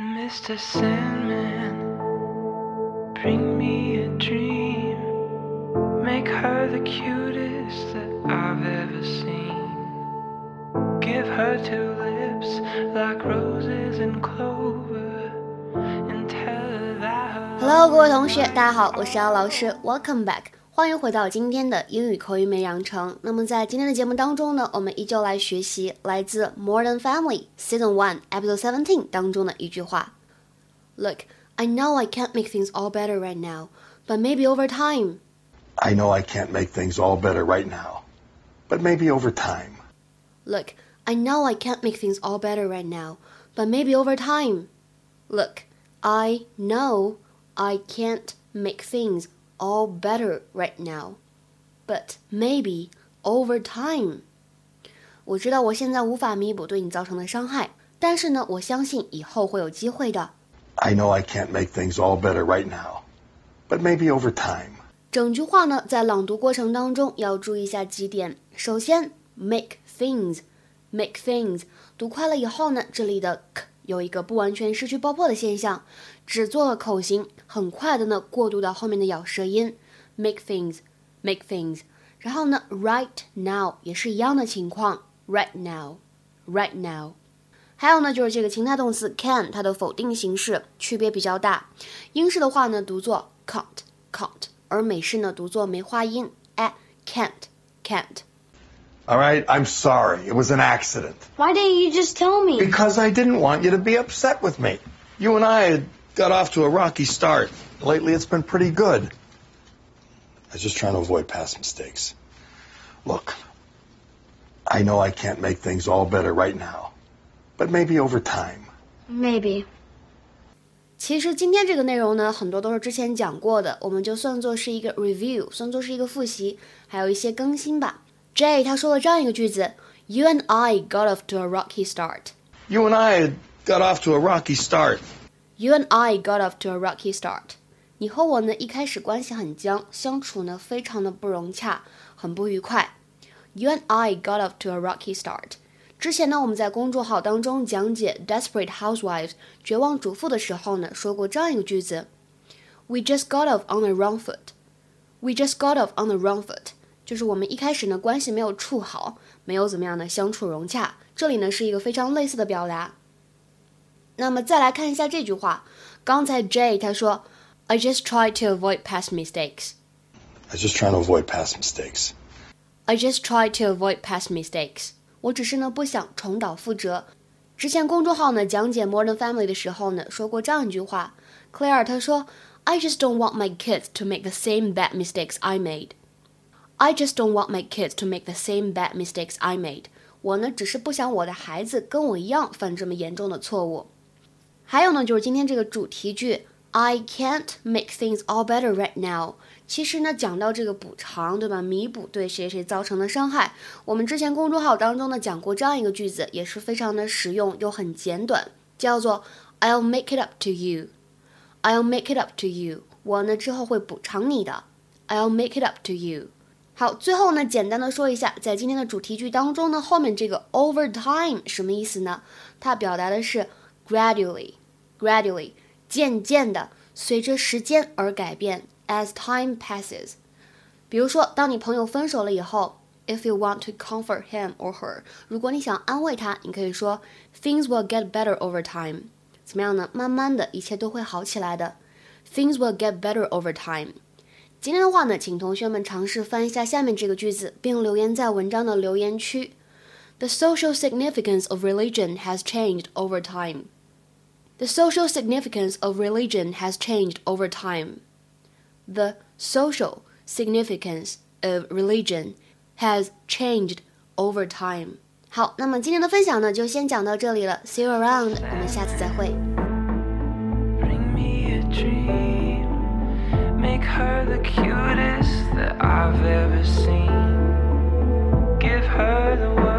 Mr. Sandman, bring me a dream. Make her the cutest that I've ever seen. Give her two lips like roses and clover. And tell her that her Hello，各位同学，大家好，我是姚老师，Welcome back， 欢迎回到今天的英语口语美养成。那么在今天的节目当中呢，我们依旧来学习来自《Modern Family》Season One Episode Seventeen 当中的一句话。Look, I know I can't make things all better right now, but maybe over time. I know I can't make things all better right now, but maybe over time. Look, I know I can't make things all better right now, but maybe over time. Look, I know I can't make things all better right now, but maybe over time. 我知道我现在无法弥补对你造成的伤害，但是呢，我相信以后会有机会的。 I know I can't make things all better right now, but maybe over time. 整句话呢，在朗读过程当中要注意一下几点。首先，make things，make things，读快了以后呢，这里的 k 有一个不完全失去爆破的现象，只做了口型，很快的呢过渡到后面的咬舌音，make things，make things。然后呢，right now 也是一样的情况，right now，right now。还有呢，就是这个情态动词 can，它的否定形式区别比较大。英式的话呢，读作 can't can't，而美式呢读作梅花音 a can't can't。All right, I'm sorry. It was an accident. Why didn't you just tell me? Because I didn't want you to be upset with me. You and I had got off to a rocky start. Lately, it's been pretty good. I was just trying to avoid past mistakes. Look, I know I can't make things all better right now, but maybe over time. Maybe. 其实今天这个内容呢，很多都是之前讲过的，我们就算作是一个 review，算作是一个复习，还有一些更新吧。 Jay 他说了这样一个句子：You and I got off to a rocky start. You and I got off to a rocky start. You and I got off to a rocky start. 你和我呢一开始关系很僵，相处呢非常的不融洽，很不愉快。You and I got off to a rocky start. 之前呢，我们在公众号当中讲解《Desperate Housewives》绝望主妇的时候呢，说过这样一个句子：We just got off on the wrong foot. We just got off on the wrong foot. 就是我们一开始呢关系没有处好，没有怎么样的相处融洽。这里呢是一个非常类似的表达。那么再来看一下这句话，刚才 Jay 他说，I just try to avoid past mistakes。I just try to avoid past mistakes。I just try to avoid past mistakes。我只是呢不想重蹈覆辙。之前公众号呢讲解 Modern Family 的时候呢说过这样一句话，Claire 她说，I just don't want my kids to make the same bad mistakes I made。I just don't want my kids to make the same bad mistakes I made. 我呢只是不想我的孩子跟我一样犯这么严重的错误。还有呢，就是今天这个主题句，I can't make things all better right now。其实呢，讲到这个补偿，对吧？弥补对谁谁造成的伤害，我们之前公众号当中呢讲过这样一个句子，也是非常的实用又很简短，叫做 I'll make it up to you。I'll make it up to you。我呢之后会补偿你的。I'll make it up to you。好，最后呢，简单的说一下，在今天的主题句当中呢，后面这个 over time 什么意思呢？它表达的是 gradually，gradually，渐渐的，随着时间而改变，as time passes。比如说，当你朋友分手了以后，if you want to comfort him or her，如果你想安慰他，你可以说 things will get better over time。怎么样呢？慢慢的，一切都会好起来的。Things will get better over time。今天的话呢，请同学们尝试翻一下下面这个句子，并留言在文章的留言区。The social significance of religion has changed over time. The social significance of religion has changed over time. The social significance of religion has changed over time. 好，那么今天的分享呢，就先讲到这里了。See you around，我们下次再会。 Bring me a dream. The cutest that I've ever seen. Give her the word